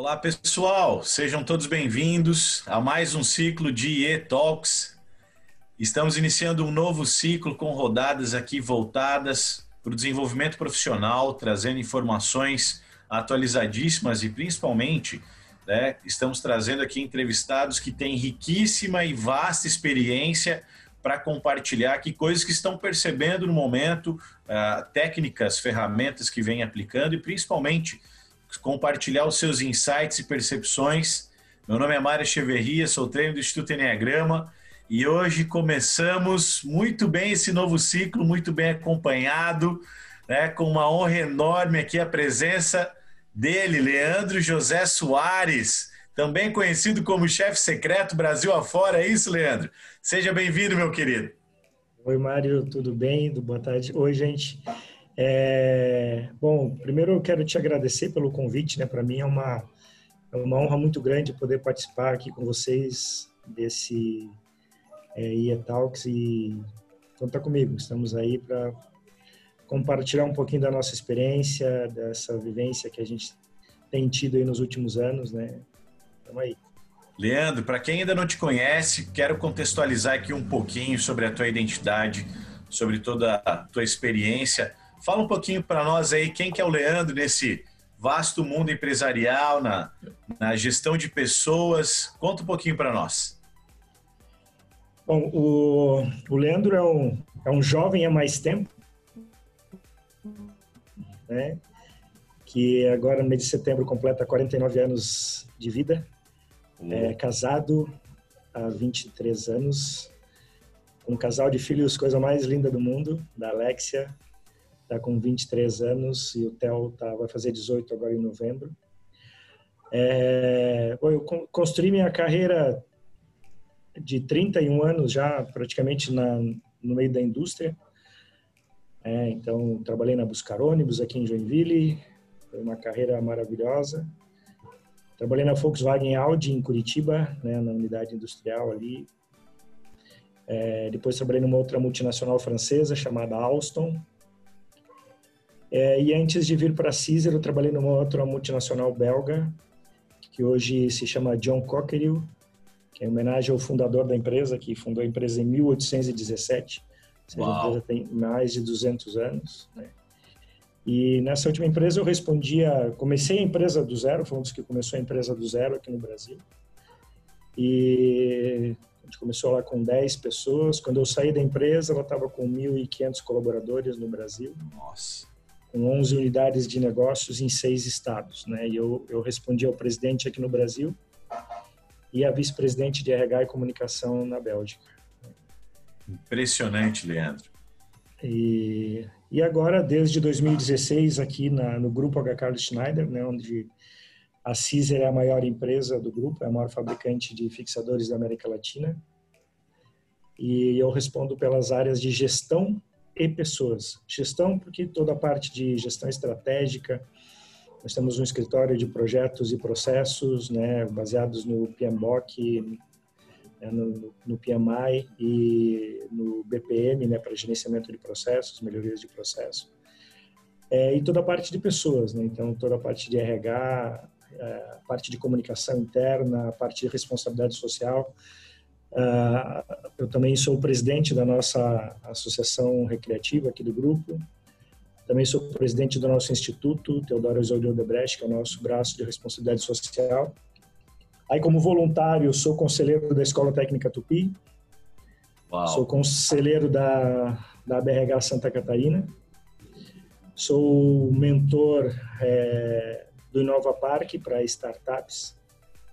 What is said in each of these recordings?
Olá, pessoal. Sejam todos bem-vindos a mais um ciclo de IE Talks. Estamos iniciando um novo ciclo com rodadas aqui voltadas para o desenvolvimento profissional, trazendo informações atualizadíssimas e principalmente né, estamos trazendo aqui entrevistados que têm riquíssima e vasta experiência para compartilhar aqui coisas que estão percebendo no momento, uh, técnicas, ferramentas que vêm aplicando e principalmente compartilhar os seus insights e percepções. Meu nome é Mário Echeverria, sou treino do Instituto Enneagrama e hoje começamos muito bem esse novo ciclo, muito bem acompanhado, né, com uma honra enorme aqui a presença dele, Leandro José Soares, também conhecido como chefe secreto Brasil afora, é isso, Leandro? Seja bem-vindo, meu querido. Oi, Mário, tudo bem? Boa tarde. Oi, gente. É... Bom, primeiro eu quero te agradecer pelo convite, né? Para mim é uma, é uma honra muito grande poder participar aqui com vocês desse é, IE Talks e conta comigo. Estamos aí para compartilhar um pouquinho da nossa experiência, dessa vivência que a gente tem tido aí nos últimos anos, né? Tamo aí. Leandro, para quem ainda não te conhece, quero contextualizar aqui um pouquinho sobre a tua identidade, sobre toda a tua experiência. Fala um pouquinho para nós aí quem que é o Leandro nesse vasto mundo empresarial, na, na gestão de pessoas. Conta um pouquinho para nós. Bom, o, o Leandro é um, é um jovem há mais tempo, né? que agora no mês de setembro completa 49 anos de vida, uhum. é casado há 23 anos, um casal de filhos, coisa mais linda do mundo, da Alexia, está com 23 anos e o Theo tá, vai fazer 18 agora em novembro. É, eu construí minha carreira de 31 anos já praticamente na, no meio da indústria, é, então, trabalhei na Buscar Ônibus aqui em Joinville, foi uma carreira maravilhosa. Trabalhei na Volkswagen Audi em Curitiba, né, na unidade industrial ali. É, depois trabalhei numa outra multinacional francesa chamada Alstom. É, e antes de vir para a Caesar, eu trabalhei numa outra multinacional belga, que hoje se chama John Cockerill, que é em homenagem ao fundador da empresa, que fundou a empresa em 1817 seja, a empresa tem mais de 200 anos. Né? E nessa última empresa eu respondia, comecei a empresa do zero, foi um dos que começou a empresa do zero aqui no Brasil. E a gente começou lá com 10 pessoas. Quando eu saí da empresa, ela estava com 1.500 colaboradores no Brasil. Nossa. Com 11 unidades de negócios em seis estados. Né? E eu, eu respondi ao presidente aqui no Brasil e a vice-presidente de RH e comunicação na Bélgica. Impressionante, Leandro. E, e agora, desde 2016, aqui na, no grupo H. Carlos Schneider, né, onde a Caesar é a maior empresa do grupo, é a maior fabricante de fixadores da América Latina. E eu respondo pelas áreas de gestão e pessoas. Gestão, porque toda a parte de gestão estratégica, nós temos um escritório de projetos e processos, né, baseados no PMBOK, né, no, no, PMI e no BPM, né, para gerenciamento de processos, melhorias de processo. É, e toda a parte de pessoas, né, então toda a parte de RH, é, a parte de comunicação interna, a parte de responsabilidade social. Uh, eu também sou o presidente da nossa associação recreativa aqui do grupo. Também sou presidente do nosso instituto, Teodoro Isolde Odebrecht, que é o nosso braço de responsabilidade social. Aí, como voluntário, sou conselheiro da Escola Técnica Tupi. Uau. Sou conselheiro da, da BRH Santa Catarina. Sou mentor é, do Inova Parque para startups,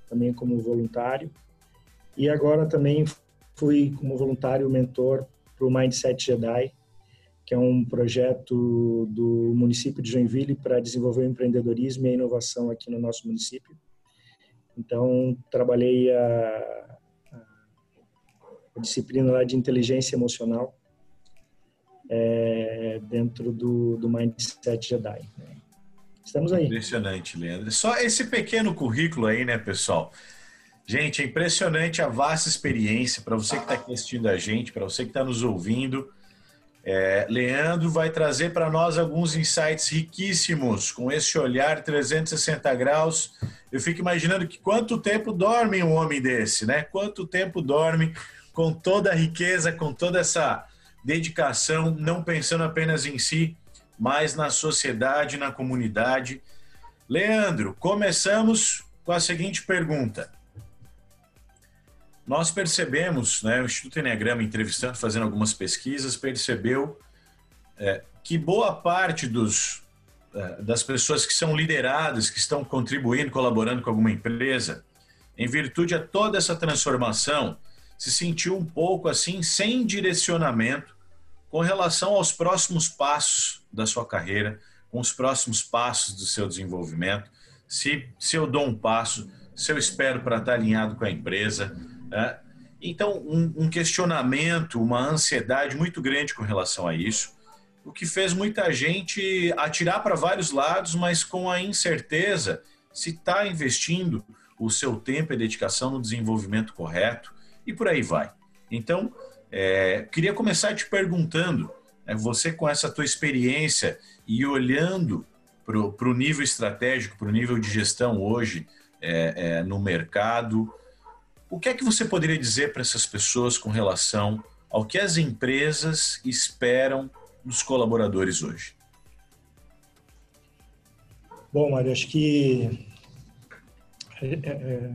também como voluntário. E agora também fui como voluntário mentor para o Mindset Jedi, que é um projeto do município de Joinville para desenvolver o empreendedorismo e a inovação aqui no nosso município. Então, trabalhei a, a disciplina lá de inteligência emocional é, dentro do, do Mindset Jedi. Né? Estamos aí. Impressionante, Leandro. Só esse pequeno currículo aí, né, pessoal? Gente, é impressionante a vasta experiência para você que está assistindo a gente, para você que está nos ouvindo. É, Leandro vai trazer para nós alguns insights riquíssimos com esse olhar 360 graus. Eu fico imaginando que quanto tempo dorme um homem desse, né? Quanto tempo dorme com toda a riqueza, com toda essa dedicação, não pensando apenas em si, mas na sociedade, na comunidade. Leandro, começamos com a seguinte pergunta. Nós percebemos, né, o Instituto Enneagrama, entrevistando, fazendo algumas pesquisas, percebeu é, que boa parte dos, é, das pessoas que são lideradas, que estão contribuindo, colaborando com alguma empresa, em virtude a toda essa transformação, se sentiu um pouco assim, sem direcionamento com relação aos próximos passos da sua carreira, com os próximos passos do seu desenvolvimento. Se, se eu dou um passo, se eu espero para estar alinhado com a empresa, né? Então, um, um questionamento, uma ansiedade muito grande com relação a isso, o que fez muita gente atirar para vários lados, mas com a incerteza se está investindo o seu tempo e dedicação no desenvolvimento correto e por aí vai. Então, é, queria começar te perguntando, é, você com essa tua experiência e olhando para o nível estratégico, para o nível de gestão hoje é, é no mercado, o que é que você poderia dizer para essas pessoas com relação ao que as empresas esperam dos colaboradores hoje? Bom, Mário, acho que é, é, é,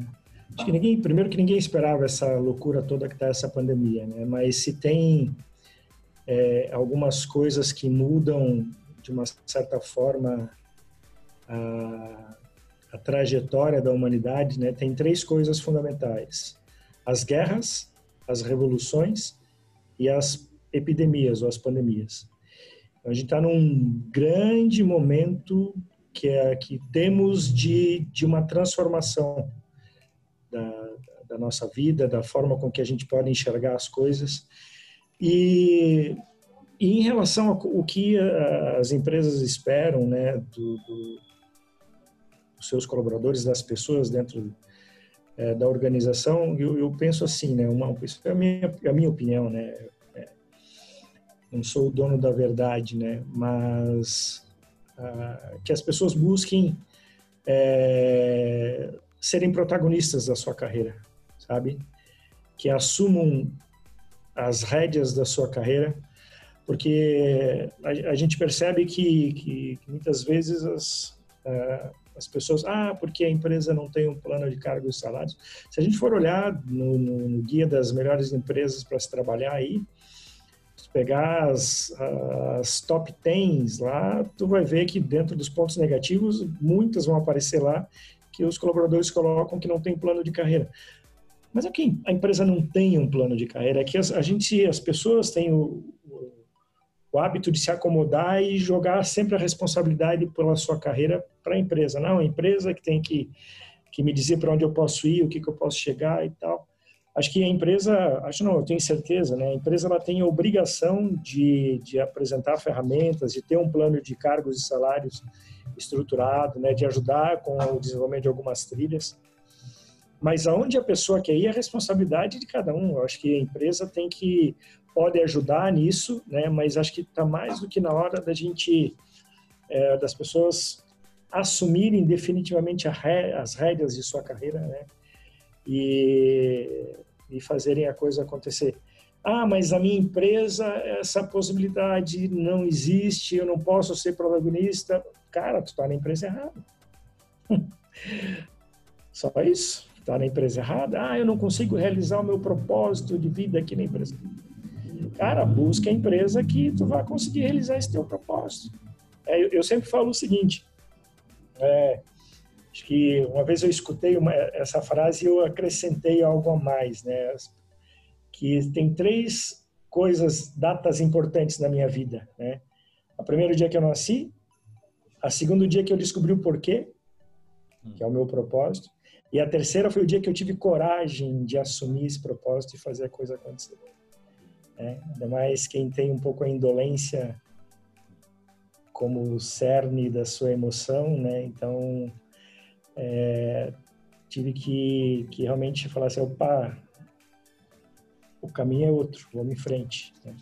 acho que ninguém, primeiro que ninguém esperava essa loucura toda que está essa pandemia, né? Mas se tem é, algumas coisas que mudam de uma certa forma a, a trajetória da humanidade, né, tem três coisas fundamentais: as guerras, as revoluções e as epidemias ou as pandemias. Então, a gente está num grande momento que é que temos de, de uma transformação da, da nossa vida, da forma com que a gente pode enxergar as coisas. E, e em relação ao que as empresas esperam né, do, do os seus colaboradores, das pessoas dentro é, da organização, eu, eu, penso assim, né? Uma, isso é a minha, a minha opinião, né? É, não sou o dono da verdade, né? Mas ah, que as pessoas busquem é, serem protagonistas da sua carreira, sabe? Que assumam as rédeas da sua carreira, porque a, a gente percebe que, que, que muitas vezes as, uh, as pessoas, ah, porque a empresa não tem um plano de cargos e salários. Se a gente for olhar no, no, no guia das melhores empresas para se trabalhar aí, pegar as, as top 10 lá, tu vai ver que dentro dos pontos negativos, muitas vão aparecer lá que os colaboradores colocam que não tem plano de carreira. Mas aqui a empresa não tem um plano de carreira, é que a gente, as pessoas têm o, o hábito de se acomodar e jogar sempre a responsabilidade pela sua carreira para a empresa. Não, a empresa que tem que, que me dizer para onde eu posso ir, o que, que eu posso chegar e tal. Acho que a empresa, acho não, eu tenho certeza, né? A empresa ela tem a obrigação de, de apresentar ferramentas, de ter um plano de cargos e salários estruturado, né? De ajudar com o desenvolvimento de algumas trilhas. Mas aonde a pessoa quer ir é a responsabilidade de cada um. Eu acho que a empresa tem que pode ajudar nisso, né? Mas acho que está mais do que na hora da gente, é, das pessoas assumirem definitivamente ré, as rédeas de sua carreira, né? E, e fazerem a coisa acontecer. Ah, mas a minha empresa, essa possibilidade não existe, eu não posso ser protagonista. Cara, tu está na empresa errada. Só isso. Está na empresa errada. Ah, eu não consigo realizar o meu propósito de vida aqui na empresa. Cara, busca a empresa que tu vai conseguir realizar esse teu propósito. É, eu, eu, sempre falo o seguinte, é, acho que uma vez eu escutei uma, essa frase e eu acrescentei algo a mais, né? Que tem três coisas, datas importantes na minha vida, né? A primeiro dia que eu nasci, a segundo dia que eu descobri o porquê, que é o meu propósito, e a terceira foi o dia que eu tive coragem de assumir esse propósito e fazer a coisa acontecer né? ainda mais quem tem um pouco a indolência como cerne da sua emoção, né? Então, é, tive que, que realmente falar assim, opa, o caminho é outro, vamos em frente. Né?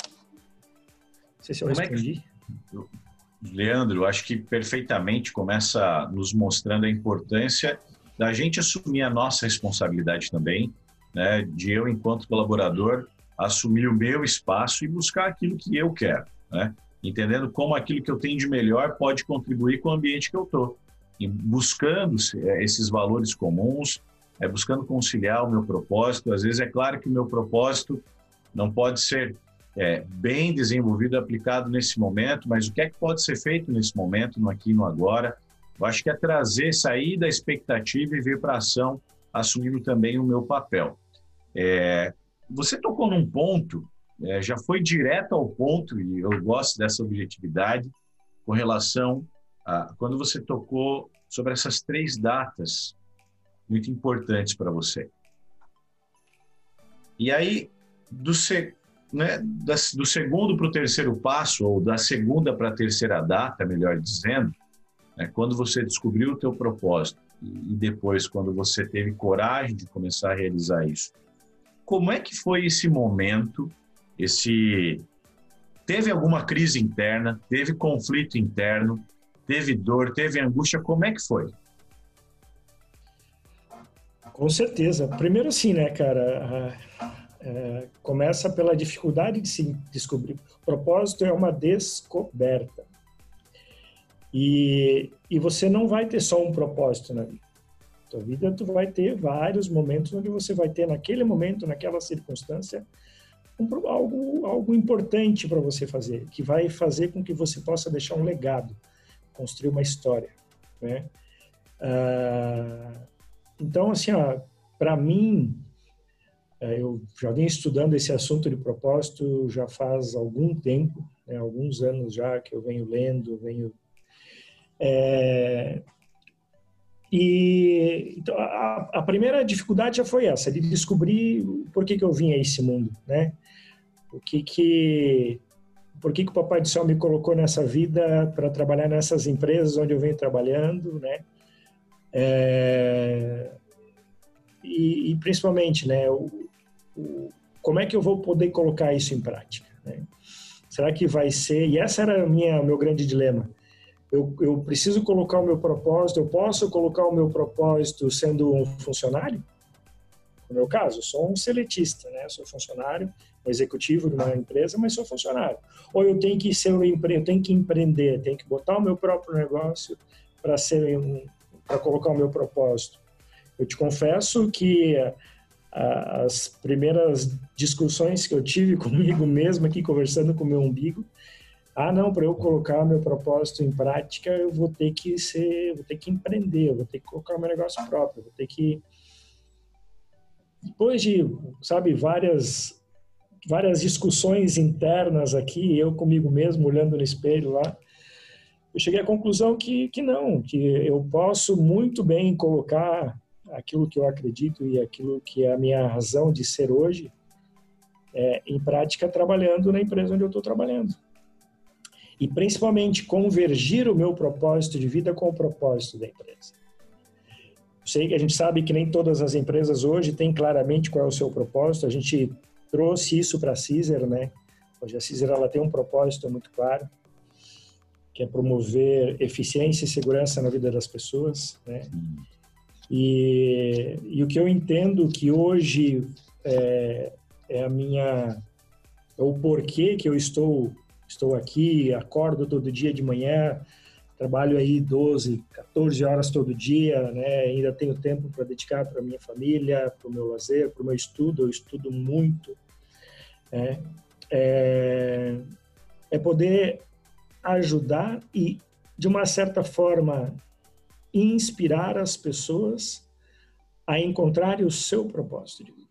sei se eu Como respondi. É que... Leandro, acho que perfeitamente começa nos mostrando a importância da gente assumir a nossa responsabilidade também, né, de eu, enquanto colaborador, assumir o meu espaço e buscar aquilo que eu quero, né, entendendo como aquilo que eu tenho de melhor pode contribuir com o ambiente que eu estou. Buscando é, esses valores comuns, é, buscando conciliar o meu propósito. Às vezes é claro que o meu propósito não pode ser é, bem desenvolvido aplicado nesse momento, mas o que é que pode ser feito nesse momento, no aqui e no agora, eu acho que é trazer, sair da expectativa e vir para a ação, assumindo também o meu papel. É, você tocou num ponto, é, já foi direto ao ponto, e eu gosto dessa objetividade, com relação a quando você tocou sobre essas três datas muito importantes para você. E aí, do, né, do segundo para o terceiro passo, ou da segunda para a terceira data, melhor dizendo, é, quando você descobriu o teu propósito e depois quando você teve coragem de começar a realizar isso, como é que foi esse momento? Esse teve alguma crise interna? Teve conflito interno? Teve dor? Teve angústia? Como é que foi? Com certeza. Primeiro, assim, né, cara? É, começa pela dificuldade de se descobrir. O propósito é uma descoberta. E, e você não vai ter só um propósito na vida. Tua vida tu vai ter vários momentos onde você vai ter naquele momento, naquela circunstância, um, algo algo importante para você fazer, que vai fazer com que você possa deixar um legado, construir uma história, né? Ah, então assim, para mim, é, eu já venho estudando esse assunto de propósito já faz algum tempo, né, alguns anos já que eu venho lendo, venho é, e então, a, a, primeira dificuldade já foi essa, de descobrir por que, que eu vim a esse mundo, né? O que que, por que, que o Papai do Céu me colocou nessa vida para trabalhar nessas empresas onde eu venho trabalhando, né? É, e, e, principalmente, né? O, o, como é que eu vou poder colocar isso em prática? Né? Será que vai ser? E essa era o meu grande dilema eu, eu preciso colocar o meu propósito, eu posso colocar o meu propósito sendo um funcionário? No meu caso, eu sou um seletista, né? Sou funcionário, um executivo de uma empresa, mas sou funcionário. Ou eu tenho que ser um empre... eu tenho que empreender, tenho que botar o meu próprio negócio para ser um... para colocar o meu propósito. Eu te confesso que as primeiras discussões que eu tive comigo mesmo aqui conversando com o meu umbigo ah, não, para eu colocar meu propósito em prática, eu vou ter que ser, vou ter que empreender, eu vou ter que colocar meu negócio próprio, vou ter que depois de, sabe, várias várias discussões internas aqui, eu comigo mesmo olhando no espelho lá, eu cheguei à conclusão que que não, que eu posso muito bem colocar aquilo que eu acredito e aquilo que é a minha razão de ser hoje é, em prática trabalhando na empresa onde eu estou trabalhando e principalmente convergir o meu propósito de vida com o propósito da empresa. Sei que a gente sabe que nem todas as empresas hoje têm claramente qual é o seu propósito. A gente trouxe isso para a Caesar, né? Hoje a Caesar ela tem um propósito muito claro, que é promover eficiência e segurança na vida das pessoas, né? E, e o que eu entendo que hoje é, é a minha é o porquê que eu estou estou aqui, acordo todo dia de manhã, trabalho aí 12, 14 horas todo dia, né? Ainda tenho tempo para dedicar para minha família, para o meu lazer, para o meu estudo. Eu estudo muito. Né? É, é poder ajudar e, de uma certa forma, inspirar as pessoas a encontrarem o seu propósito de vida.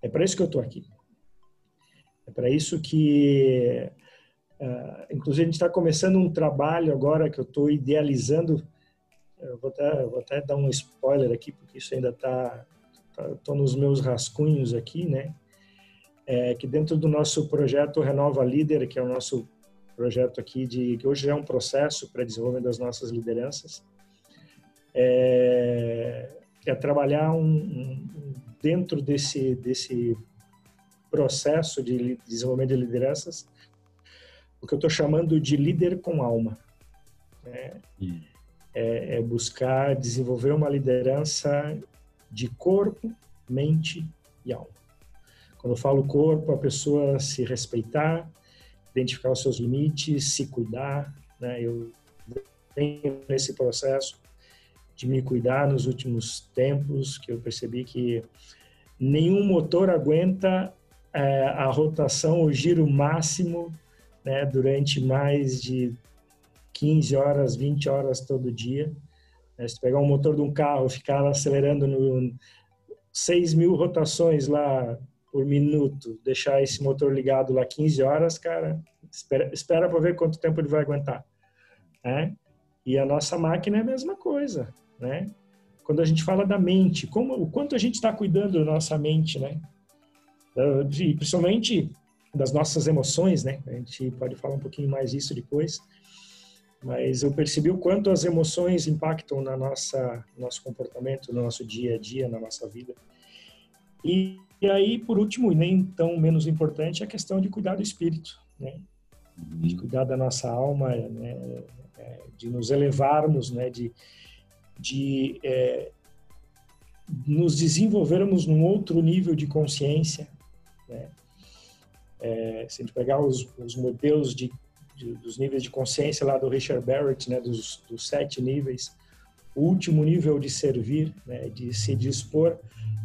É para isso que eu estou aqui. É para isso que, uh, inclusive, a gente está começando um trabalho agora que eu estou idealizando. Eu vou, até, vou até dar um spoiler aqui, porque isso ainda está. Estou tá, nos meus rascunhos aqui, né? É, que dentro do nosso projeto Renova Líder, que é o nosso projeto aqui de que hoje é um processo para desenvolvimento das nossas lideranças, é, é trabalhar um, um, dentro desse desse processo de desenvolvimento de lideranças, o que eu estou chamando de líder com alma. Né? É, é buscar desenvolver uma liderança de corpo, mente e alma. Quando eu falo corpo, a pessoa se respeitar, identificar os seus limites, se cuidar. Né? Eu tenho nesse processo de me cuidar nos últimos tempos, que eu percebi que nenhum motor aguenta é, a rotação, o giro máximo, né, durante mais de 15 horas, 20 horas todo dia. Né, se pegar um motor de um carro, ficar acelerando no 6 mil rotações lá por minuto, deixar esse motor ligado lá 15 horas, cara, espera, espera para ver quanto tempo ele vai aguentar. Né? E a nossa máquina é a mesma coisa, né? Quando a gente fala da mente, como o quanto a gente está cuidando da nossa mente, né? E principalmente das nossas emoções, né? A gente pode falar um pouquinho mais disso depois. Mas eu percebi o quanto as emoções impactam na nossa nosso comportamento, no nosso dia a dia, na nossa vida. E, e aí, por último, e nem tão menos importante, a questão de cuidar do espírito, né? De cuidar da nossa alma, né? É, de nos elevarmos, né? De, de é, nos desenvolvermos num outro nível de consciência. Né? É, se a gente pegar os, os modelos de, de, dos níveis de consciência lá do Richard Barrett, né, dos, dos sete níveis, o último nível de servir, né, de se dispor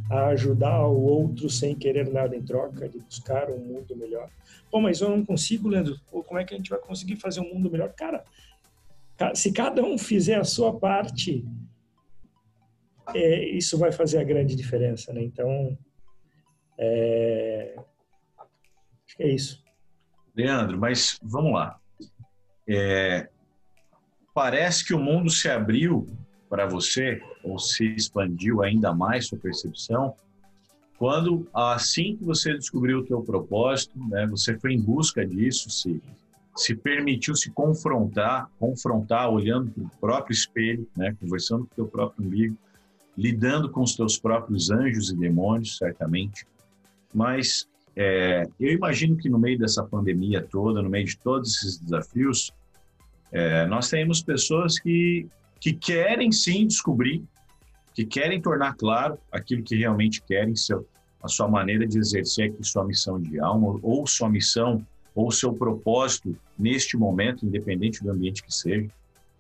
a ajudar o outro sem querer nada em troca, de buscar um mundo melhor. Pô, mas eu não consigo, Leandro. Pô, como é que a gente vai conseguir fazer um mundo melhor? Cara, se cada um fizer a sua parte, é, isso vai fazer a grande diferença, né? Então, é, acho que é isso. Leandro, mas vamos lá. É, parece que o mundo se abriu para você, ou se expandiu ainda mais sua percepção, quando assim que você descobriu o teu propósito, né, você foi em busca disso, se se permitiu se confrontar, confrontar olhando para o próprio espelho, né, conversando com o teu próprio umbigo, lidando com os teus próprios anjos e demônios, certamente. Mas é, eu imagino que no meio dessa pandemia toda, no meio de todos esses desafios, é, nós temos pessoas que, que querem sim descobrir, que querem tornar claro aquilo que realmente querem, seu, a sua maneira de exercer aqui sua missão de alma ou sua missão ou seu propósito neste momento, independente do ambiente que seja.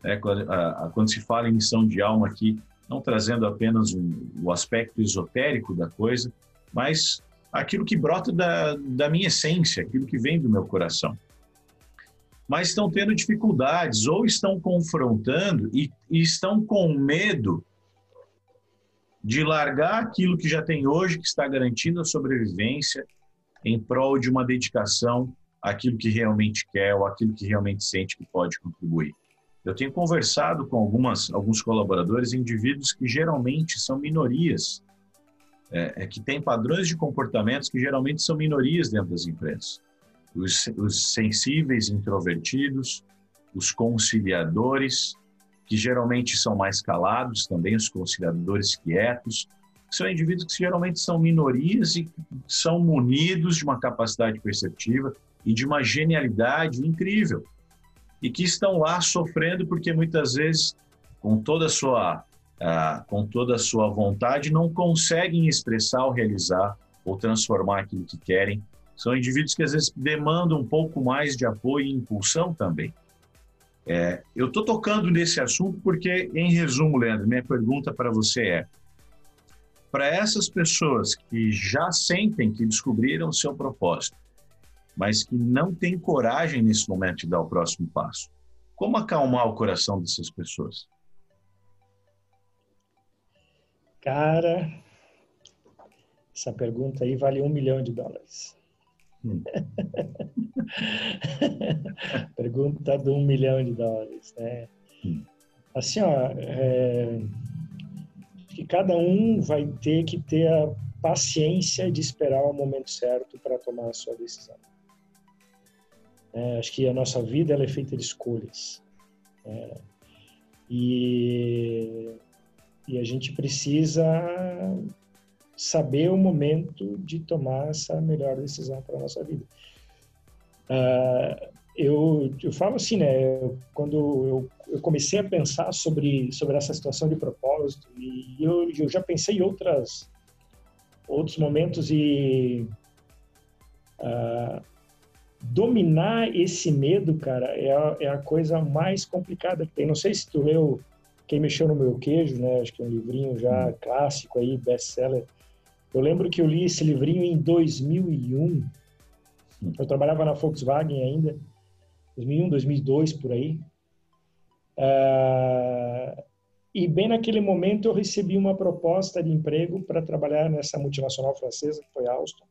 É, quando, se fala em missão de alma aqui, não trazendo apenas um, o aspecto esotérico da coisa, mas aquilo que brota da, da minha essência, aquilo que vem do meu coração. Mas estão tendo dificuldades ou estão confrontando e, e estão com medo de largar aquilo que já tem hoje, que está garantindo a sobrevivência, em prol de uma dedicação aquilo que realmente quer ou aquilo que realmente sente que pode contribuir. Eu tenho conversado com algumas, alguns colaboradores, indivíduos que geralmente são minorias, é, é, que têm padrões de comportamentos que geralmente são minorias dentro das empresas. Os, os sensíveis, introvertidos, os conciliadores, que geralmente são mais calados, também os conciliadores quietos, são indivíduos que geralmente são minorias e são munidos de uma capacidade perceptiva e de uma genialidade incrível e que estão lá sofrendo porque muitas vezes com toda a sua uh, com toda a sua vontade não conseguem expressar ou realizar ou transformar aquilo que querem são indivíduos que às vezes demandam um pouco mais de apoio e impulsão também é, eu estou tocando nesse assunto porque em resumo Leandro minha pergunta para você é para essas pessoas que já sentem que descobriram seu propósito mas que não tem coragem nesse momento de dar o próximo passo. Como acalmar o coração dessas pessoas? Cara, essa pergunta aí vale um milhão de dólares. Hum. pergunta de um milhão de dólares, né? Hum. Assim, ó, é, que cada um vai ter que ter a paciência de esperar o momento certo para tomar a sua decisão. É, acho que a nossa vida ela é feita de escolhas. É, e, e a gente precisa saber o momento de tomar essa melhor decisão para a nossa vida. Uh, eu, eu falo assim, né? Quando eu, eu, comecei a pensar sobre sobre essa situação de propósito e eu, eu já pensei em outras outros momentos e uh, dominar esse medo, cara, é a, é a, coisa mais complicada que tem. Não sei se tu leu Quem Mexeu no Meu Queijo, né? Acho que é um livrinho já clássico aí, best-seller. Eu lembro que eu li esse livrinho em 2001. Eu trabalhava na Volkswagen ainda, 2001, 2002, por aí. Uh, e bem naquele momento eu recebi uma proposta de emprego para trabalhar nessa multinacional francesa, que foi a Alstom.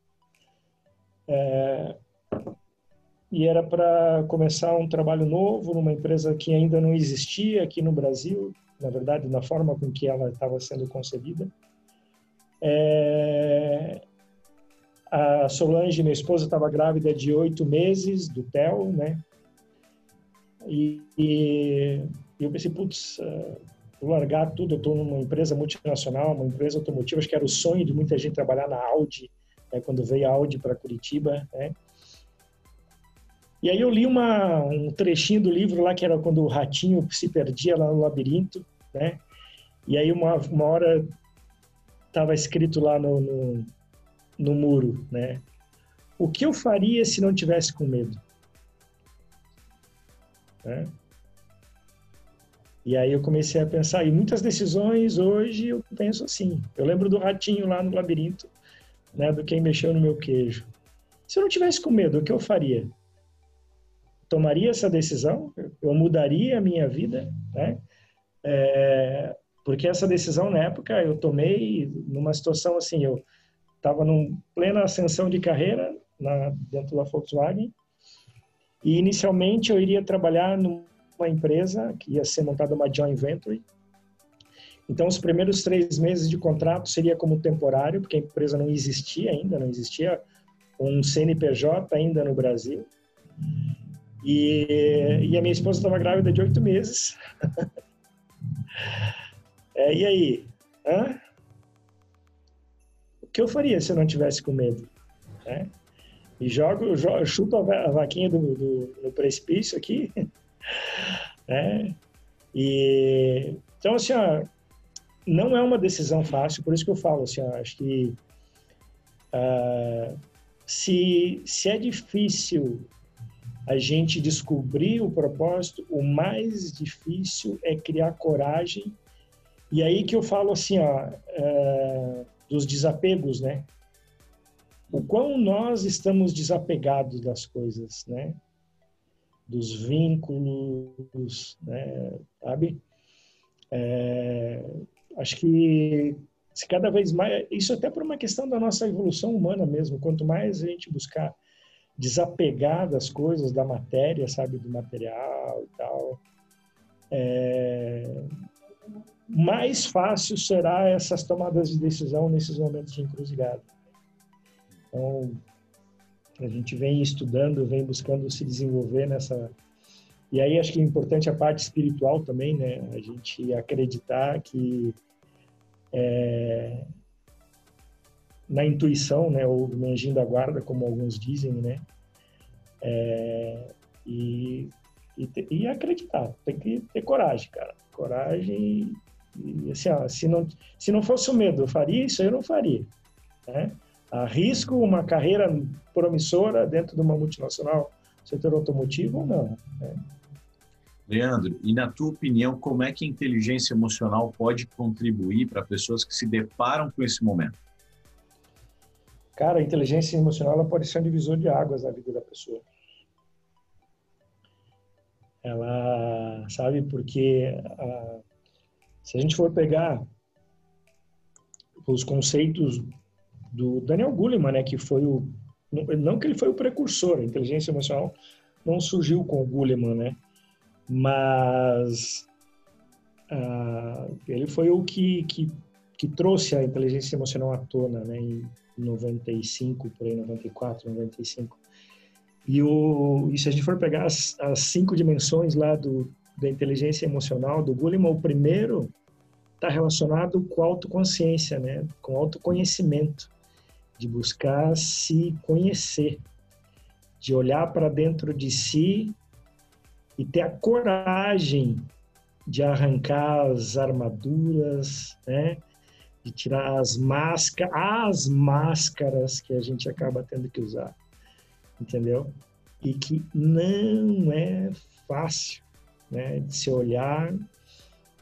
É, e era para começar um trabalho novo numa empresa que ainda não existia aqui no Brasil, na verdade, na forma com que ela estava sendo concebida. É, a Solange, minha esposa, estava grávida de oito meses do Theo, né? E, e eu pensei, putz, uh, vou largar tudo. Eu estou numa empresa multinacional, uma empresa automotiva. Acho que era o sonho de muita gente trabalhar na Audi, né? quando veio a Audi para Curitiba, né? E aí eu li uma, um trechinho do livro lá, que era quando o ratinho se perdia lá no labirinto, né? E aí uma, uma hora estava escrito lá no, no, no, muro, né? O que eu faria se não tivesse com medo? Né? E aí eu comecei a pensar, e muitas decisões hoje eu penso assim. Eu lembro do ratinho lá no labirinto, né, do quem mexeu no meu queijo. Se eu não tivesse com medo, o que eu faria? Tomaria essa decisão, eu mudaria a minha vida, né? É, porque essa decisão na época eu tomei numa situação assim, eu estava num plena ascensão de carreira na, dentro da Volkswagen e inicialmente eu iria trabalhar numa empresa que ia ser montada uma joint venture. Então os primeiros três meses de contrato seria como temporário, porque a empresa não existia ainda, não existia um CNPJ ainda no Brasil. E, e a minha esposa estava grávida de oito meses. é, e aí? Hã? O que eu faria se eu não tivesse com medo? É? E jogo, jogo chuto a vaquinha do, do, do precipício aqui. é? E, então, assim, ó, não é uma decisão fácil, por isso que eu falo, assim, ó, acho que uh, se, se é difícil a gente descobrir o propósito, o mais difícil é criar coragem. E aí que eu falo assim, ó, é, dos desapegos, né? O quão nós estamos desapegados das coisas, né? Dos vínculos, né? sabe? É, acho que se cada vez mais, isso até por uma questão da nossa evolução humana mesmo, quanto mais a gente buscar desapegar das coisas, da matéria, sabe, do material e tal, é, mais fácil será essas tomadas de decisão nesses momentos de encruzilhada. Então, a gente vem estudando, vem buscando se desenvolver nessa. E aí acho que é importante a parte espiritual também, né? A gente acreditar que é, na intuição, né, ou no anjinho da guarda, como alguns dizem, né, é, e, e, e, acreditar, tem que ter coragem, cara, coragem e, assim, ó, se não se não fosse o medo, eu faria isso, eu não faria, né? Arrisco uma carreira promissora dentro de uma multinacional setor automotivo ou não, né? Leandro, e na tua opinião, como é que a inteligência emocional pode contribuir para pessoas que se deparam com esse momento? Cara, a inteligência emocional ela pode ser um divisor de águas na vida da pessoa. Ela, sabe, porque a, se a gente for pegar os conceitos do Daniel Goleman, né, que foi o não que ele foi o precursor, a inteligência emocional não surgiu com o Goleman, né, mas uh, ele foi o que, que, que trouxe a inteligência emocional à tona, né, 95, por aí, 94, 95. E, o, e se a gente for pegar as, as cinco dimensões lá do, da inteligência emocional do Goleman, o primeiro está relacionado com autoconsciência, né? com autoconhecimento, de buscar se conhecer. de olhar para dentro de si e ter a coragem de arrancar as armaduras, né? De tirar as máscaras, as máscaras que a gente acaba tendo que usar, entendeu? E que não é fácil, né? De se olhar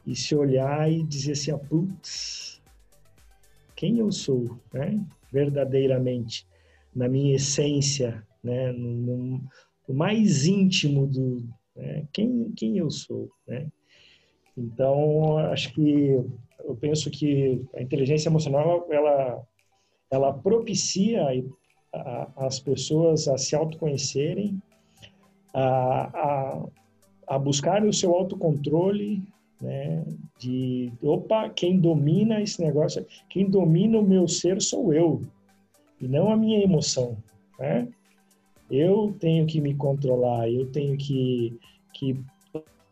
e se olhar e dizer assim, ah, putz, quem eu sou, né? Verdadeiramente, na minha essência, né? No, no mais íntimo do, né? quem, quem eu sou, né? Então, acho que eu penso que a inteligência emocional ela ela propicia as pessoas a se autoconhecerem, a, a, a buscarem o seu autocontrole, né? De opa, quem domina esse negócio, quem domina o meu ser sou eu e não a minha emoção, né? Eu tenho que me controlar, eu tenho que que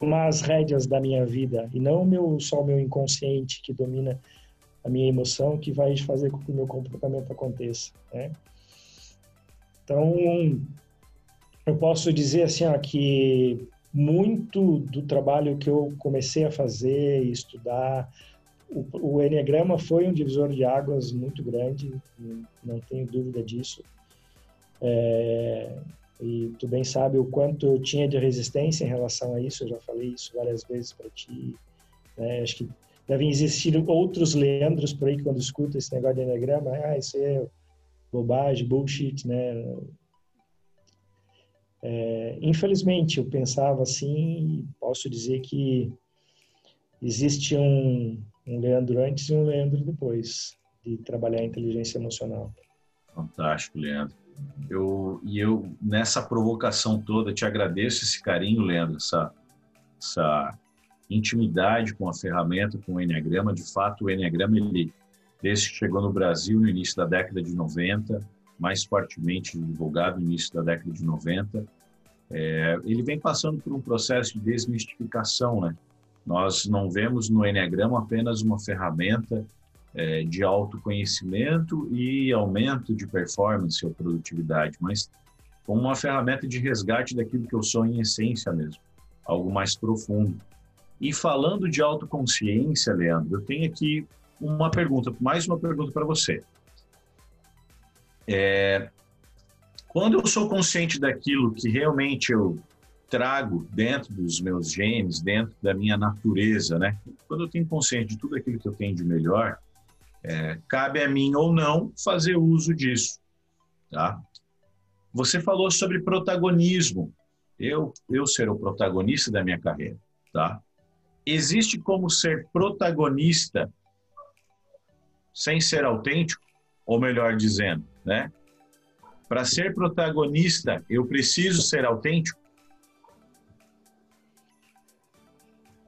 tomar as rédeas da minha vida e não meu, só o meu inconsciente que domina a minha emoção que vai fazer com que o meu comportamento aconteça, né? Então, eu posso dizer assim, ó, que muito do trabalho que eu comecei a fazer e estudar, o, o Enneagrama foi um divisor de águas muito grande, não tenho dúvida disso. É, e tu bem sabe o quanto eu tinha de resistência em relação a isso, eu já falei isso várias vezes para ti. Né? Acho que devem existir outros Leandros por aí que quando escutam esse negócio de Enneagrama, ah, isso é bobagem, bullshit, né? É, infelizmente, eu pensava assim, posso dizer que existe um, um Leandro antes e um Leandro depois de trabalhar a inteligência emocional. Fantástico, Leandro. Eu, e eu, nessa provocação toda, te agradeço esse carinho, Leandro, essa, essa intimidade com a ferramenta, com o Enneagrama. De fato, o Enneagrama, ele, desde que chegou no Brasil no início da década de 90, mais fortemente divulgado no início da década de 90, é, ele vem passando por um processo de desmistificação, né? Nós não vemos no Enneagrama apenas uma ferramenta é, de autoconhecimento e aumento de performance ou produtividade, mas como uma ferramenta de resgate daquilo que eu sou em essência mesmo, algo mais profundo. E falando de autoconsciência, Leandro, eu tenho aqui uma pergunta, mais uma pergunta para você. É, quando eu sou consciente daquilo que realmente eu trago dentro dos meus genes, dentro da minha natureza, né? Quando eu tenho consciência de tudo aquilo que eu tenho de melhor, é, cabe a mim ou não fazer uso disso, tá? Você falou sobre protagonismo. Eu, eu ser o protagonista da minha carreira, tá? Existe como ser protagonista sem ser autêntico, ou melhor dizendo, né? Para ser protagonista, eu preciso ser autêntico?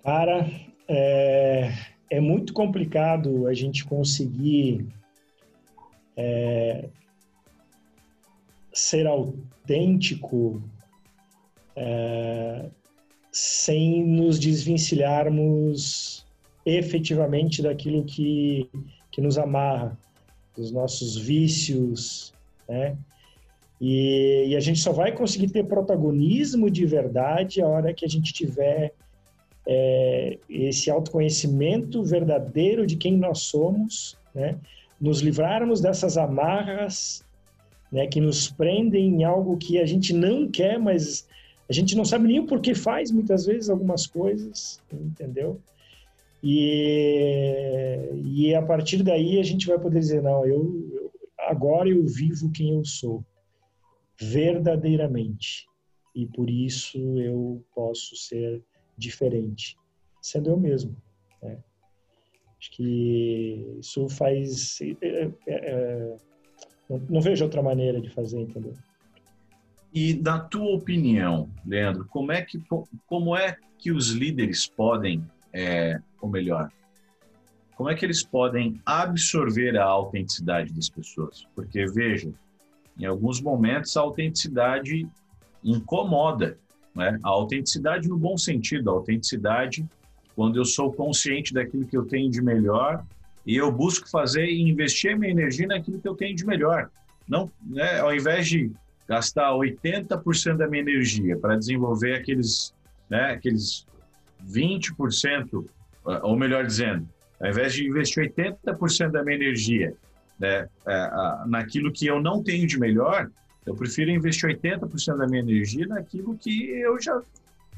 Cara, é, é muito complicado a gente conseguir é, ser autêntico é, sem nos desvencilharmos efetivamente daquilo que, que nos amarra, dos nossos vícios, né? E, e, a gente só vai conseguir ter protagonismo de verdade a hora que a gente tiver é, esse autoconhecimento verdadeiro de quem nós somos, né? nos livrarmos dessas amarras né, que nos prendem em algo que a gente não quer, mas a gente não sabe nem o porquê faz muitas vezes algumas coisas, entendeu? E, e a partir daí a gente vai poder dizer, não, eu, eu agora eu vivo quem eu sou, verdadeiramente. E por isso eu posso ser diferente, sendo eu mesmo. Né? Acho que isso faz. É, é, é, não, não, vejo outra maneira de fazer, entendeu? E da tua opinião, Leandro, como é que, como é que os líderes podem, é, ou melhor, como é que eles podem absorver a autenticidade das pessoas? Porque, veja, em alguns momentos a autenticidade incomoda né? A autenticidade no bom sentido, a autenticidade quando eu sou consciente daquilo que eu tenho de melhor e eu busco fazer e investir minha energia naquilo que eu tenho de melhor. Não, né, ao invés de gastar 80% da minha energia para desenvolver aqueles, né, aqueles 20%, ou melhor dizendo, ao invés de investir 80% da minha energia né, é, naquilo que eu não tenho de melhor, eu prefiro investir 80% da minha energia naquilo que eu já,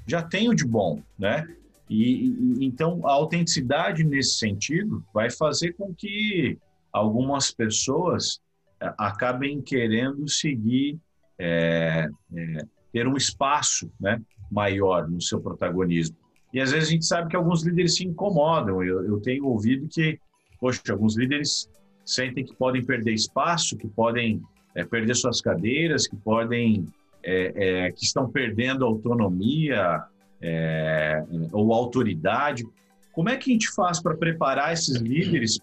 já tenho de bom, né? E, e, então a autenticidade nesse sentido vai fazer com que algumas pessoas é, acabem querendo seguir é, é, ter um espaço, né, maior no seu protagonismo. E às vezes a gente sabe que alguns líderes se incomodam. Eu, eu tenho ouvido que, poxa, alguns líderes sentem que podem perder espaço, que podem é, perder suas cadeiras, que podem é, é, que estão perdendo autonomia é, ou autoridade. Como é que a gente faz para preparar esses líderes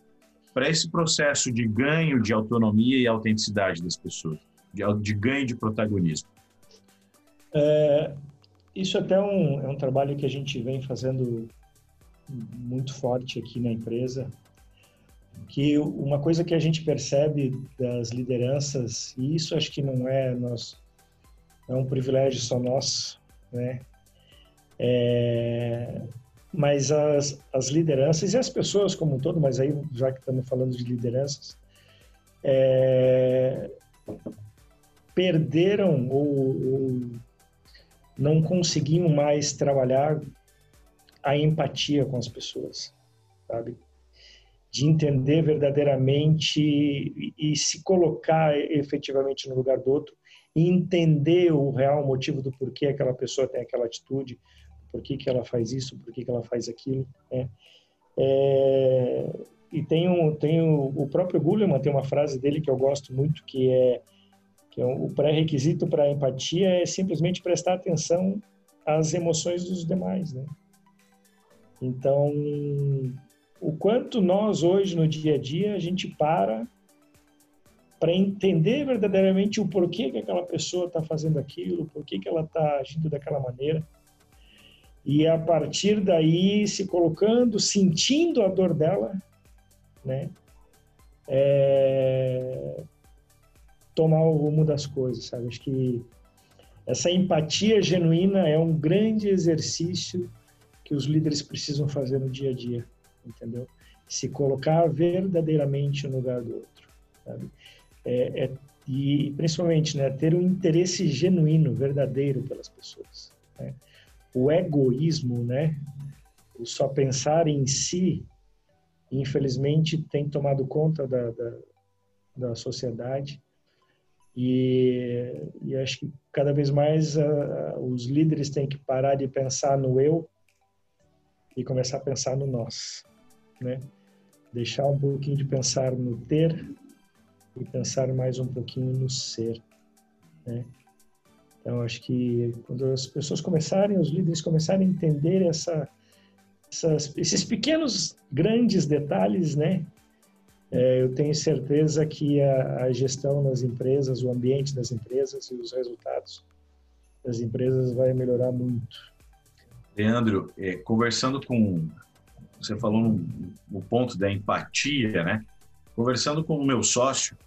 para esse processo de ganho de autonomia e autenticidade das pessoas, de, de ganho de protagonismo? É, isso até um, é um trabalho que a gente vem fazendo muito forte aqui na empresa, que uma coisa que a gente percebe das lideranças, e isso acho que não é nosso, é um privilégio só nosso, né? É, mas as, as lideranças e as pessoas como um todo, mas aí já que estamos falando de lideranças, é, perderam ou, ou não conseguiam mais trabalhar a empatia com as pessoas, sabe? De entender verdadeiramente e, e, se colocar efetivamente no lugar do outro e entender o real motivo do porquê aquela pessoa tem aquela atitude, por que, ela faz isso, por que, ela faz aquilo. Né? É, e tem, um, tem um, o próprio Goleman tem uma frase dele que eu gosto muito, que é que é o pré-requisito para a empatia é simplesmente prestar atenção às emoções dos demais, né? Então, o quanto nós hoje no dia a dia a gente para para entender verdadeiramente o porquê que aquela pessoa está fazendo aquilo, por que ela está agindo daquela maneira, e a partir daí se colocando, sentindo a dor dela, né? É... tomar o rumo das coisas, sabe? Acho que essa empatia genuína é um grande exercício que os líderes precisam fazer no dia a dia entendeu? Se colocar verdadeiramente no lugar do outro, sabe? É, é, e principalmente, né, ter um interesse genuíno, verdadeiro pelas pessoas. Né? O egoísmo, né, o só pensar em si, infelizmente, tem tomado conta da, da, da sociedade e, e, acho que cada vez mais uh, os líderes têm que parar de pensar no eu e começar a pensar no nós né? Deixar um pouquinho de pensar no ter e pensar mais um pouquinho no ser, né? Então, acho que quando as pessoas começarem, os líderes começarem a entender essa, essas, esses pequenos, grandes detalhes, né? É, eu tenho certeza que a, a, gestão nas empresas, o ambiente das empresas e os resultados das empresas vai melhorar muito. Leandro, é, conversando com você falou no, no, ponto da empatia, né? Conversando com o meu sócio,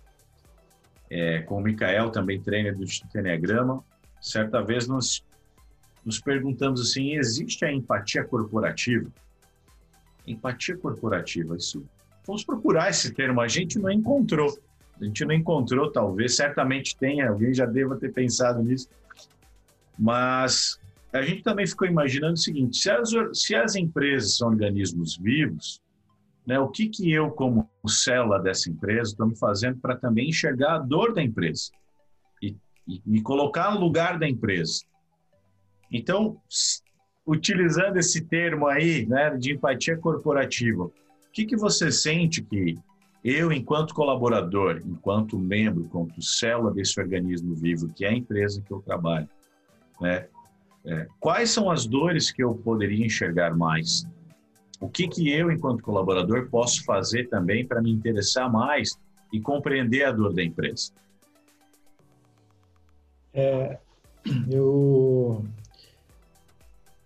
é, com o Mikael, também treina do Enneagrama, certa vez nós nos perguntamos assim, existe a empatia corporativa? Empatia corporativa, isso... Vamos procurar esse termo, a gente não encontrou. A gente não encontrou, talvez, certamente tenha, alguém já deva ter pensado nisso. Mas a gente também ficou imaginando o seguinte: se as, se as empresas são organismos vivos, né, o que, que eu, como célula dessa empresa, estou me fazendo para também enxergar a dor da empresa e, e me colocar no lugar da empresa? Então, utilizando esse termo aí né, de empatia corporativa, o que, que você sente que eu, enquanto colaborador, enquanto membro, enquanto célula desse organismo vivo, que é a empresa que eu trabalho, né, é, quais são as dores que eu poderia enxergar mais? O que, que eu, enquanto colaborador, posso fazer também para me interessar mais e compreender a dor da empresa? É, eu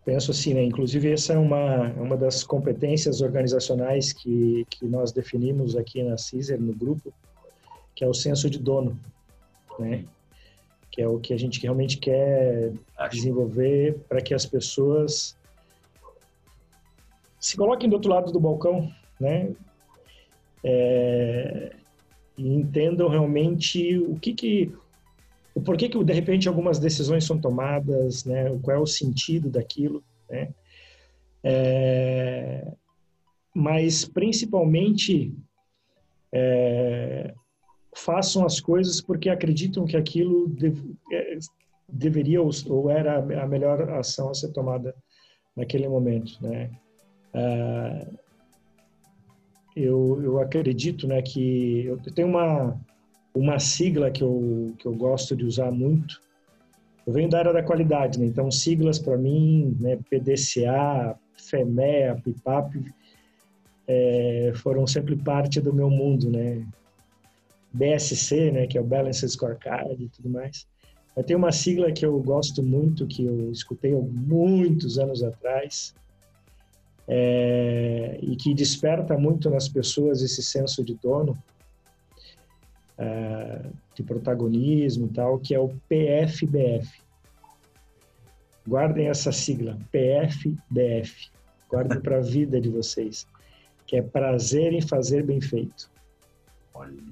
penso assim, né? Inclusive essa é uma uma das competências organizacionais que que nós definimos aqui na Caesar no grupo, que é o senso de dono, né? Que é o que a gente realmente quer desenvolver para que as pessoas se coloquem do outro lado do balcão, né? É, e entendam realmente o que que o porquê que de repente algumas decisões são tomadas, né? Qual é o sentido daquilo, né? É, mas principalmente é, façam as coisas porque acreditam que aquilo é, deveria ou era a melhor ação a ser tomada naquele momento, né? Ah, eu, eu acredito, né, que eu tenho uma uma sigla que eu que eu gosto de usar muito. Eu venho da área da qualidade, né? Então siglas para mim, né, PDCA, FEMEA, PIPAP, é, foram sempre parte do meu mundo, né? BSC, né, que é o Balance Scorecard e tudo mais. Mas tem uma sigla que eu gosto muito, que eu escutei há muitos anos atrás, é, e que desperta muito nas pessoas esse senso de dono, é, de protagonismo e tal, que é o PFBF. Guardem essa sigla, PFBF. Guardem para a vida de vocês, que é prazer em fazer bem feito.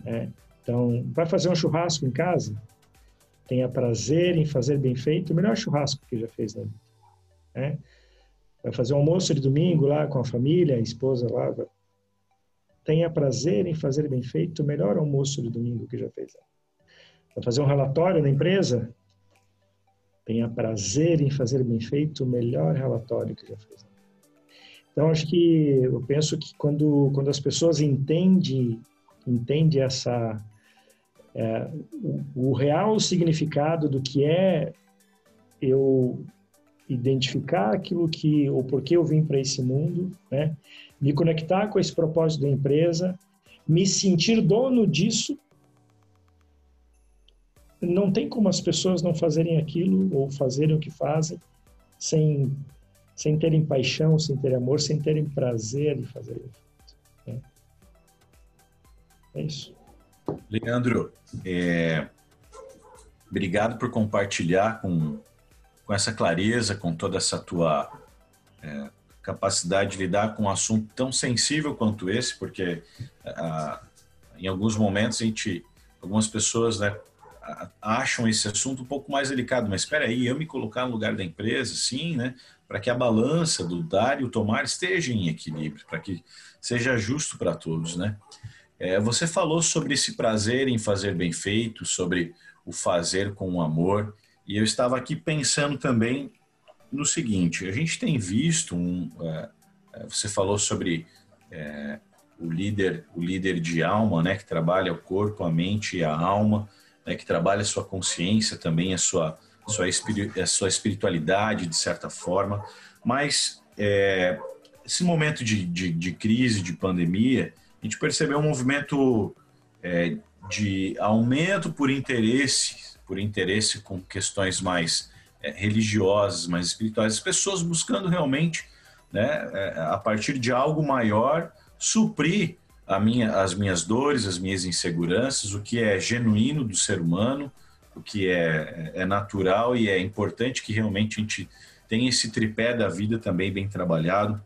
É, então, vai fazer um churrasco em casa? Tenha prazer em fazer bem feito, o melhor churrasco que já fez na vida. Né? Vai fazer um almoço de domingo lá com a família, a esposa lá. Tenha prazer em fazer bem feito, o melhor almoço de domingo que já fez. Vai fazer um relatório na empresa? Tenha prazer em fazer bem feito, o melhor relatório que já fez. Então, acho que eu penso que quando, quando as pessoas entendem, entendem essa, é, o, o, real significado do que é eu identificar aquilo que ou por que eu vim para esse mundo, né? Me conectar com esse propósito da empresa, me sentir dono disso. Não tem como as pessoas não fazerem aquilo ou fazerem o que fazem sem sem terem paixão, sem terem amor, sem terem prazer de fazer isso. É isso. Leandro, é, obrigado por compartilhar com, com essa clareza, com toda essa tua é, capacidade de lidar com um assunto tão sensível quanto esse, porque em alguns momentos a gente, algumas pessoas né, acham esse assunto um pouco mais delicado, mas espera aí, eu me colocar no lugar da empresa, sim, né, para que a balança do dar e o tomar esteja em equilíbrio, para que seja justo para todos, né? É, você falou sobre esse prazer em fazer bem feito, sobre o fazer com amor, e eu estava aqui pensando também no seguinte: a gente tem visto um. É, é, você falou sobre é, o líder, o líder de alma, né, que trabalha o corpo, a mente e a alma, né, que trabalha a sua consciência também, a sua, sua, a sua espiritualidade, de certa forma. Mas é, esse momento de, de, de crise, de pandemia, a gente percebeu um movimento é, de aumento por interesse, por interesse com questões mais é, religiosas, mais espirituais, as pessoas buscando realmente, né, é, a partir de algo maior, suprir minha, as minhas dores, as minhas inseguranças, o que é genuíno do ser humano, o que é, é natural e é importante que realmente a gente tenha esse tripé da vida também bem trabalhado.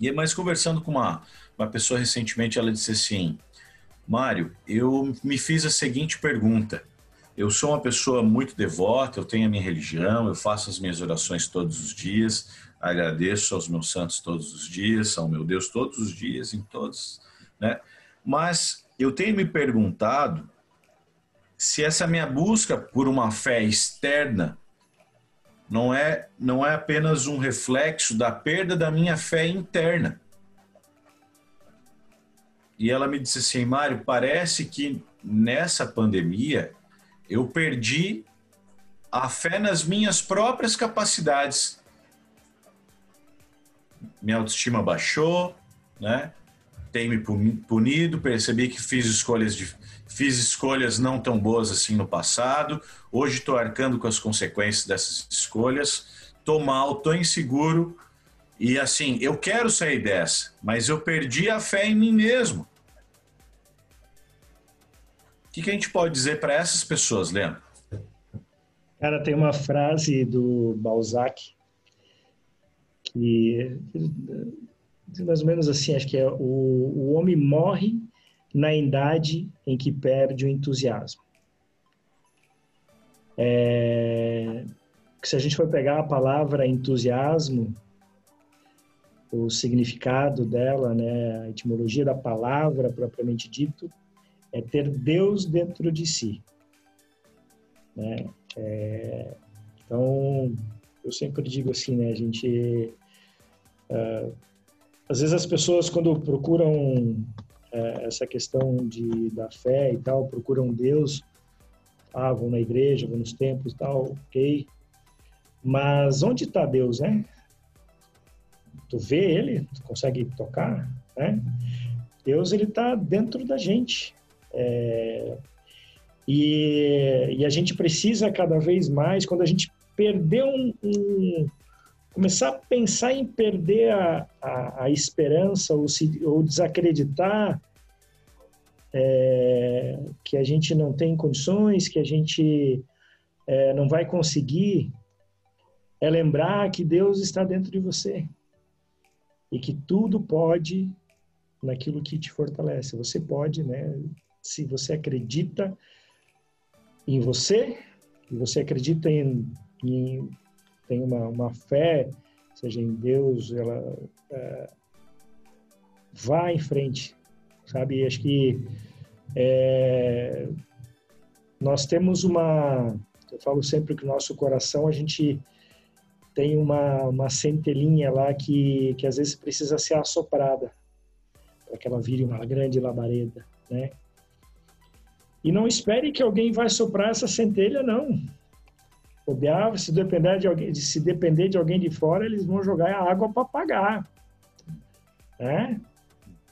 E mais conversando com uma uma pessoa recentemente ela disse assim: Mário, eu me fiz a seguinte pergunta. Eu sou uma pessoa muito devota, eu tenho a minha religião, eu faço as minhas orações todos os dias, agradeço aos meus santos todos os dias, ao meu Deus todos os dias, em todos, né? Mas eu tenho me perguntado se essa minha busca por uma fé externa não é não é apenas um reflexo da perda da minha fé interna. E ela me disse assim, Mário, parece que nessa pandemia eu perdi a fé nas minhas próprias capacidades. Minha autoestima baixou, né? Tem me punido, percebi que fiz escolhas de, fiz escolhas não tão boas assim no passado. Hoje estou arcando com as consequências dessas escolhas. Estou mal, estou inseguro. E assim, eu quero sair dessa, mas eu perdi a fé em mim mesmo. O que, que a gente pode dizer para essas pessoas, Leandro? Cara, tem uma frase do Balzac que mais ou menos assim, acho que é o, o homem morre na idade em que perde o entusiasmo. É, se a gente for pegar a palavra entusiasmo, o significado dela, né, a etimologia da palavra propriamente dito, é ter Deus dentro de si. Né? É, então, eu sempre digo assim, né, a gente... Uh, às vezes as pessoas, quando procuram uh, essa questão de, da fé e tal, procuram Deus, ah, vão na igreja, vão nos templos e tal, ok. Mas onde está Deus, né? Tu vê Ele, tu consegue tocar, né? Deus, Ele está dentro da gente. É... E, e, a gente precisa cada vez mais, quando a gente perder um, um começar a pensar em perder a, a, a esperança ou, se, ou desacreditar é, que a gente não tem condições, que a gente é, não vai conseguir, é lembrar que Deus está dentro de você e que tudo pode naquilo que te fortalece. Você pode, né? Se você acredita em você, e você acredita em, em tem uma, uma fé, seja em Deus, ela é, vá em frente, sabe? Acho que é, nós temos uma, eu falo sempre que o nosso coração a gente tem uma, uma centelhinha lá que, que às vezes precisa ser assoprada para que ela vire uma grande labareda, né? E não espere que alguém vai soprar essa centelha, não. Bobear, se depender de alguém, se depender de alguém de fora, eles vão jogar a água para apagar, né?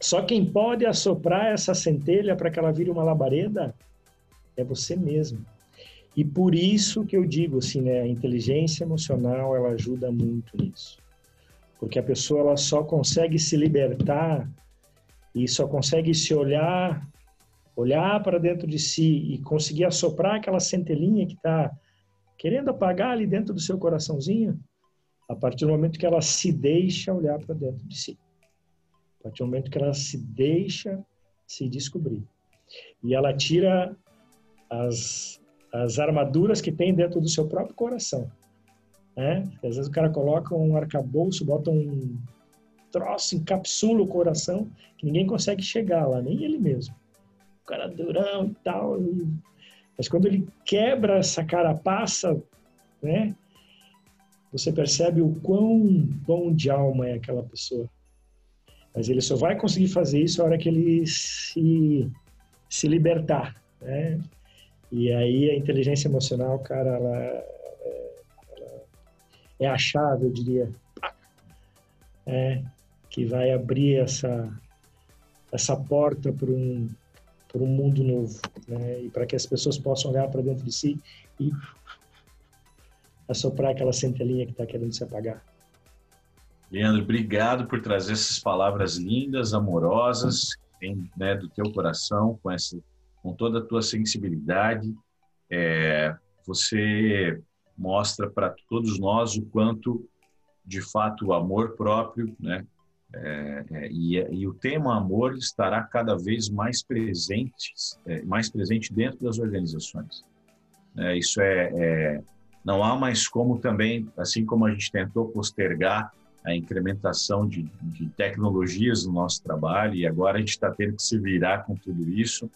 Só quem pode assoprar essa centelha para que ela vire uma labareda é você mesmo. E por isso que eu digo assim, né, a inteligência emocional ela ajuda muito nisso. Porque a pessoa ela só consegue se libertar e só consegue se olhar, olhar para dentro de si e conseguir assoprar aquela centelhinha que está querendo apagar ali dentro do seu coraçãozinho, a partir do momento que ela se deixa olhar para dentro de si. A partir do momento que ela se deixa se descobrir. E ela tira as, as armaduras que tem dentro do seu próprio coração. Né? Às vezes o cara coloca um arcabouço, bota um troço, encapsula o coração, que ninguém consegue chegar lá, nem ele mesmo. O cara durão e tal. Mas quando ele quebra essa carapaça, né? Você percebe o quão bom de alma é aquela pessoa. Mas ele só vai conseguir fazer isso a hora que ele se, se libertar, né? E aí a inteligência emocional, cara, ela, ela é a chave, eu diria, é, que vai abrir essa, essa porta para um, um mundo novo, né? E para que as pessoas possam olhar para dentro de si e assoprar aquela centelhinha que está querendo se apagar. Leandro, obrigado por trazer essas palavras lindas, amorosas, né, do teu coração, com essa, com toda a tua sensibilidade. É, você mostra para todos nós o quanto, de fato, o amor próprio, né, é, é, e, e, o tema amor estará cada vez mais presente, é, mais presente dentro das organizações. É, isso é, é, não há mais como também, assim como a gente tentou postergar a incrementação de, de tecnologias no nosso trabalho e agora a gente está tendo que se virar com tudo isso.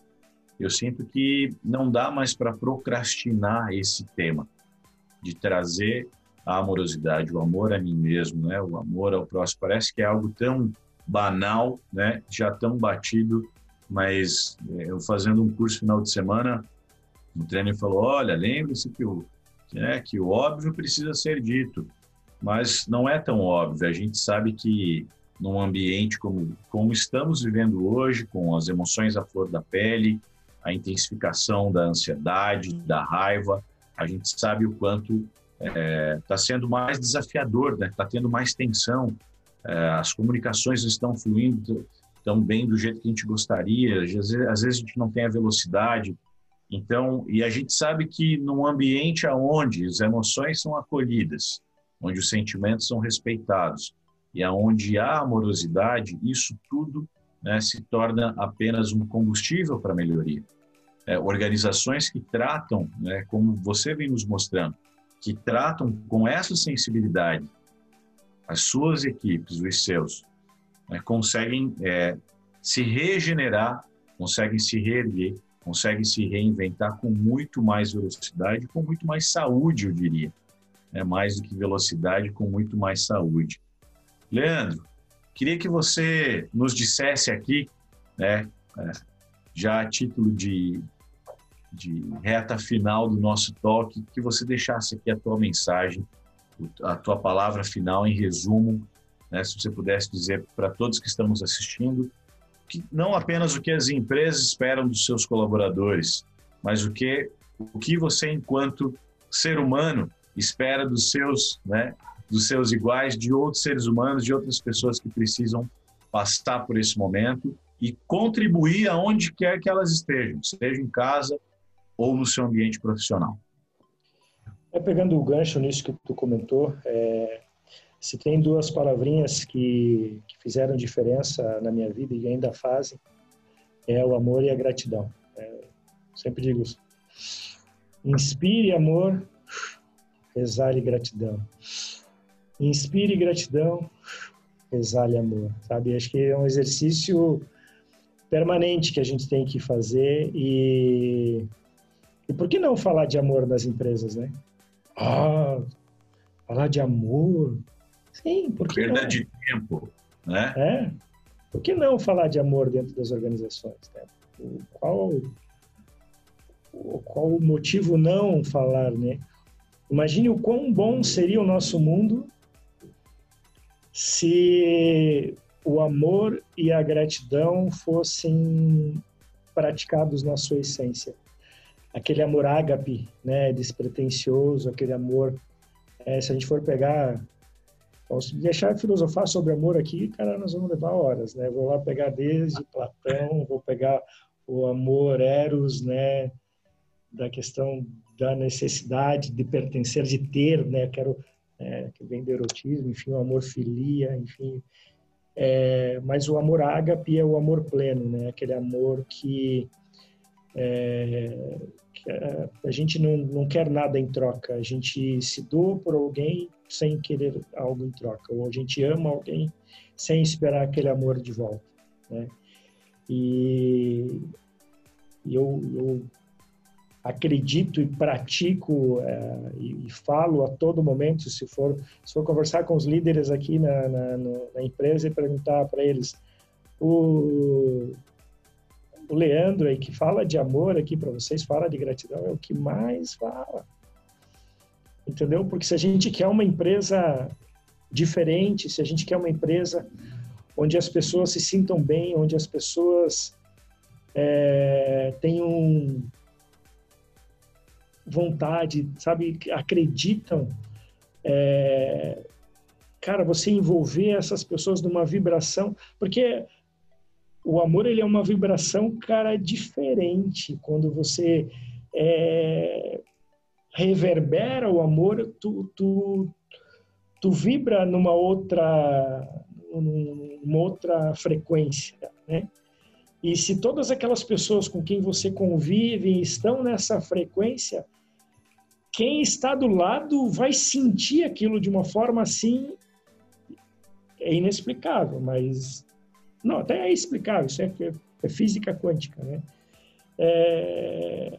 Eu sinto que não dá mais para procrastinar esse tema de trazer a amorosidade, o amor a mim mesmo, né? O amor ao próximo. Parece que é algo tão banal, né? Já tão batido, mas é, eu fazendo um curso final de semana, o trainer falou: olha, lembre-se que o, né, que o óbvio precisa ser dito mas não é tão óbvio. A gente sabe que num ambiente como, como estamos vivendo hoje, com as emoções à flor da pele, a intensificação da ansiedade, da raiva, a gente sabe o quanto está é, tá sendo mais desafiador, está né? Tá tendo mais tensão, é, as comunicações estão fluindo tão bem do jeito que a gente gostaria, às vezes, às vezes a gente não tem a velocidade. Então, e a gente sabe que num ambiente onde as emoções são acolhidas, onde os sentimentos são respeitados e aonde há amorosidade, isso tudo né, se torna apenas um combustível para melhoria. É, organizações que tratam, né, como você vem nos mostrando, que tratam com essa sensibilidade as suas equipes, os seus, né, conseguem é, se regenerar, conseguem se reerguer, conseguem se reinventar com muito mais velocidade, com muito mais saúde, eu diria. É mais do que velocidade, com muito mais saúde. Leandro, queria que você nos dissesse aqui, né, é, já a título de, de reta final do nosso toque, que você deixasse aqui a tua mensagem, a tua palavra final em resumo, né, se você pudesse dizer para todos que estamos assistindo, que não apenas o que as empresas esperam dos seus colaboradores, mas o que o que você enquanto ser humano espera dos seus, né, dos seus iguais, de outros seres humanos, de outras pessoas que precisam passar por esse momento e contribuir aonde quer que elas estejam, seja em casa ou no seu ambiente profissional. É, pegando o gancho nisso que tu comentou, é, se tem duas palavrinhas que, que, fizeram diferença na minha vida e ainda fazem, é o amor e a gratidão. É, sempre digo isso. Inspire amor, exale gratidão. Inspire gratidão, exale amor. Sabe? Acho que é um exercício permanente que a gente tem que fazer e e por que não falar de amor nas empresas, né? Ah, falar de amor, Sim, porque Perda não? de tempo, né? É. Por que não falar de amor dentro das organizações? Né? Qual, qual o motivo não falar, né? Imagine o quão bom seria o nosso mundo se o amor e a gratidão fossem praticados na sua essência. Aquele amor ágape, né, despretensioso, aquele amor, é, se a gente for pegar se deixar filosofar sobre amor aqui, cara, nós vamos levar horas, né? Vou lá pegar desde Platão, vou pegar o amor eros, né? Da questão da necessidade de pertencer, de ter, né? Quero é, que vem do erotismo, enfim, o amor filia, enfim. É, mas o amor ágape é o amor pleno, né? Aquele amor que, é, que a, gente não, não quer nada em troca, a gente se doa por alguém sem querer algo em troca, ou a gente ama alguém sem esperar aquele amor de volta, né? E eu, eu acredito e pratico é, e, falo a todo momento, se for, se for conversar com os líderes aqui na, na, na empresa e perguntar para eles, o, o Leandro aí que fala de amor aqui para vocês, fala de gratidão, é o que mais fala entendeu? Porque se a gente quer uma empresa diferente, se a gente quer uma empresa onde as pessoas se sintam bem, onde as pessoas é, tenham vontade, sabe, acreditam, é, cara, você envolver essas pessoas numa vibração, porque o amor ele é uma vibração, cara, diferente quando você é, reverbera o amor, tu, tu, tu vibra numa outra, numa outra frequência, né? E se todas aquelas pessoas com quem você convive estão nessa frequência, quem está do lado vai sentir aquilo de uma forma assim é inexplicável, mas não, até é explicável, isso é, é física quântica, né? É,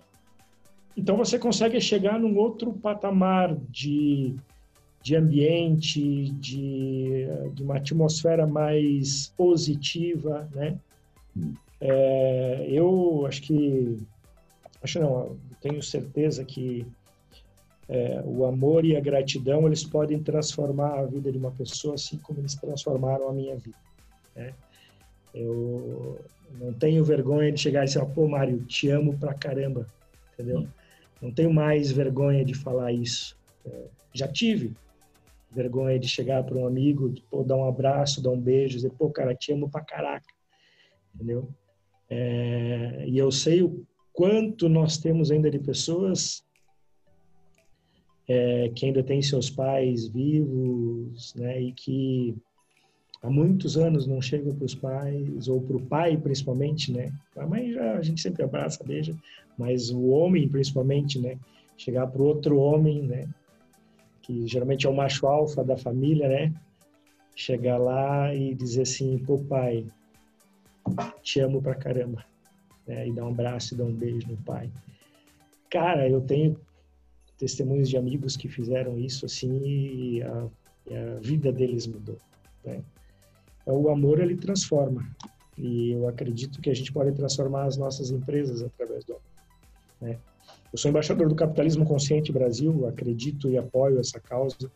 então você consegue chegar num outro patamar de, de ambiente, de, de uma atmosfera mais positiva, né? É, eu acho que, acho não, tenho certeza que é, o amor e a gratidão eles podem transformar a vida de uma pessoa assim como eles transformaram a minha vida. Né? Eu não tenho vergonha de chegar e dizer, pô, Mário, te amo pra caramba, entendeu? Não tenho mais vergonha de falar isso. É, já tive vergonha de chegar para um amigo, de, pô, dar um abraço, dar um beijo, dizer, pô, cara, te amo pra caraca. Entendeu? É, e eu sei o quanto nós temos ainda de pessoas é, que ainda têm seus pais vivos, né, e que há muitos anos não chegam para os pais, ou para o pai principalmente, né? A mãe já a gente sempre abraça, beija, mas o homem principalmente, né? Chegar para outro homem, né? Que geralmente é o macho alfa da família, né? Chegar lá e dizer assim, pô pai, te amo pra caramba, né? E dar um abraço e dar um beijo no pai. Cara, eu tenho testemunhos de amigos que fizeram isso assim e a, e a vida deles mudou, né? o amor ele transforma e eu acredito que a gente pode transformar as nossas empresas através do amor. Né? Eu sou embaixador do Capitalismo Consciente Brasil, acredito e apoio essa causa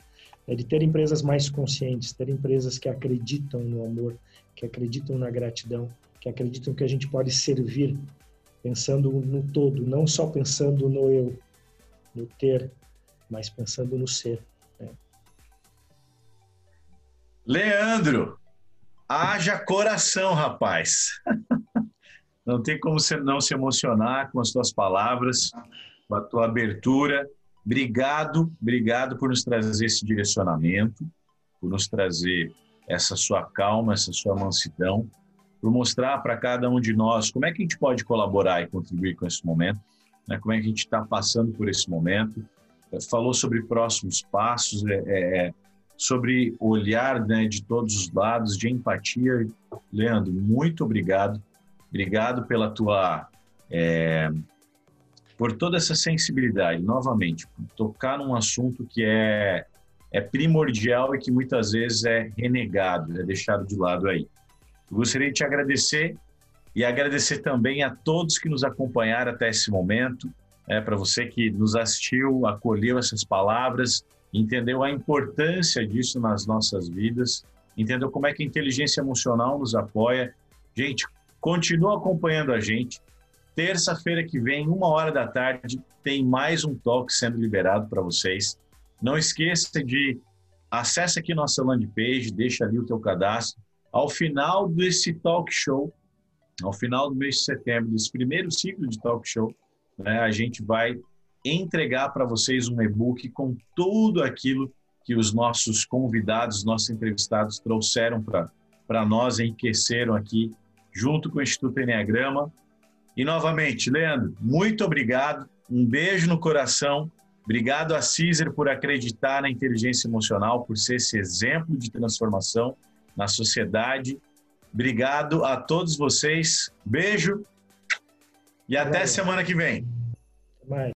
é de ter empresas mais conscientes, ter empresas que acreditam no amor, que acreditam na gratidão, que acreditam que a gente pode servir pensando no todo, não só pensando no eu, no ter, mas pensando no ser. Né? Leandro, Haja coração, rapaz. Não tem como você não se emocionar com as tuas palavras, com a tua abertura. Obrigado, obrigado por nos trazer esse direcionamento, por nos trazer essa sua calma, essa sua mansidão, por mostrar para cada um de nós como é que a gente pode colaborar e contribuir com esse momento, né? como é que a gente está passando por esse momento. Falou sobre próximos passos, é, é, é sobre olhar né, de todos os lados, de empatia. Leandro, muito obrigado. Obrigado pela tua. É, por toda essa sensibilidade, novamente, tocar num assunto que é, é primordial e que muitas vezes é renegado, é deixado de lado aí. Eu gostaria de te agradecer e agradecer também a todos que nos acompanharam até esse momento, é, para você que nos assistiu, acolheu essas palavras entendeu a importância disso nas nossas vidas, entendeu como é que a inteligência emocional nos apoia. Gente, continua acompanhando a gente. Terça-feira que vem, uma hora da tarde, tem mais um talk sendo liberado para vocês. Não esqueça de acessa aqui nossa landing page, deixa ali o teu cadastro. Ao final desse talk show, ao final do mês de setembro, desse primeiro ciclo de talk show, né, a gente vai entregar para vocês um e-book com tudo aquilo que os nossos convidados, nossos entrevistados trouxeram para nós, enriqueceram aqui, junto com o Instituto Enneagrama. E novamente, Leandro, muito obrigado, um beijo no coração. Obrigado a Cizer por acreditar na inteligência emocional, por ser esse exemplo de transformação na sociedade. Obrigado a todos vocês. Beijo e até semana que vem.